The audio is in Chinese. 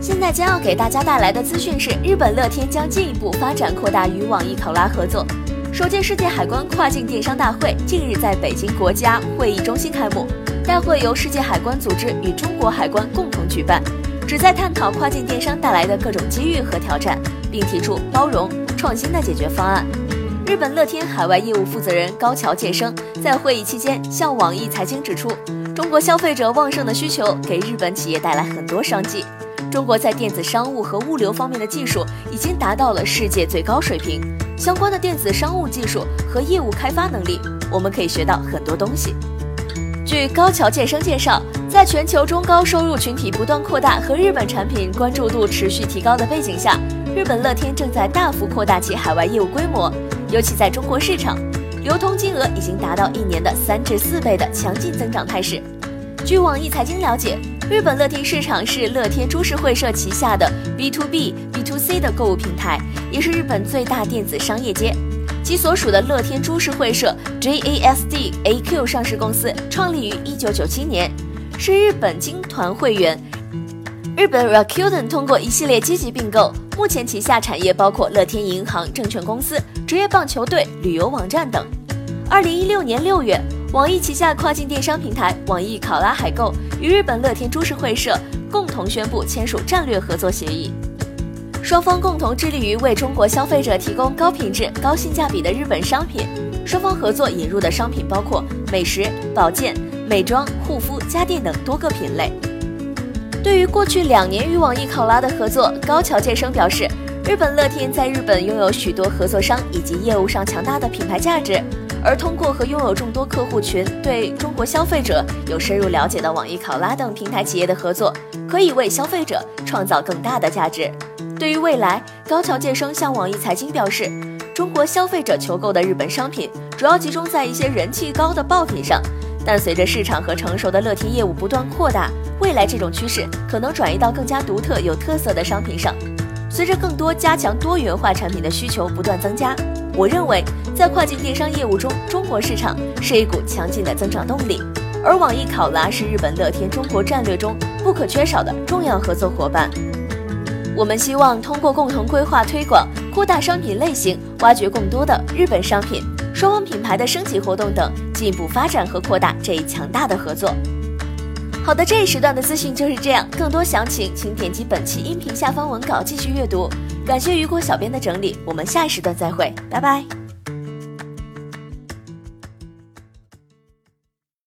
现在将要给大家带来的资讯是，日本乐天将进一步发展扩大与网易考拉合作。首届世界海关跨境电商大会近日在北京国家会议中心开幕，大会由世界海关组织与中国海关共同举办，旨在探讨跨境电商带来的各种机遇和挑战，并提出包容创新的解决方案。日本乐天海外业务负责人高桥健生在会议期间向网易财经指出，中国消费者旺盛的需求给日本企业带来很多商机。中国在电子商务和物流方面的技术已经达到了世界最高水平，相关的电子商务技术和业务开发能力，我们可以学到很多东西。据高桥健生介绍，在全球中高收入群体不断扩大和日本产品关注度持续提高的背景下，日本乐天正在大幅扩大其海外业务规模。尤其在中国市场，流通金额已经达到一年的三至四倍的强劲增长态势。据网易财经了解，日本乐天市场是乐天株式会社旗下的 B to B、B to C 的购物平台，也是日本最大电子商业街。其所属的乐天株式会社 JASD AQ 上市公司创立于一九九七年，是日本金团会员。日本 Rakuten 通过一系列积极并购，目前旗下产业包括乐天银行、证券公司。职业棒球队、旅游网站等。二零一六年六月，网易旗下跨境电商平台网易考拉海购与日本乐天株式会社共同宣布签署战略合作协议，双方共同致力于为中国消费者提供高品质、高性价比的日本商品。双方合作引入的商品包括美食、保健、美妆、护肤、家电等多个品类。对于过去两年与网易考拉的合作，高桥健生表示。日本乐天在日本拥有许多合作商以及业务上强大的品牌价值，而通过和拥有众多客户群、对中国消费者有深入了解的网易考拉等平台企业的合作，可以为消费者创造更大的价值。对于未来，高桥健生向网易财经表示，中国消费者求购的日本商品主要集中在一些人气高的爆品上，但随着市场和成熟的乐天业务不断扩大，未来这种趋势可能转移到更加独特有特色的商品上。随着更多加强多元化产品的需求不断增加，我认为在跨境电商业务中，中国市场是一股强劲的增长动力，而网易考拉是日本乐天中国战略中不可缺少的重要合作伙伴。我们希望通过共同规划推广、扩大商品类型、挖掘更多的日本商品、双方品牌的升级活动等，进一步发展和扩大这一强大的合作。好的，这一时段的资讯就是这样。更多详情，请点击本期音频下方文稿继续阅读。感谢雨果小编的整理，我们下一时段再会，拜拜。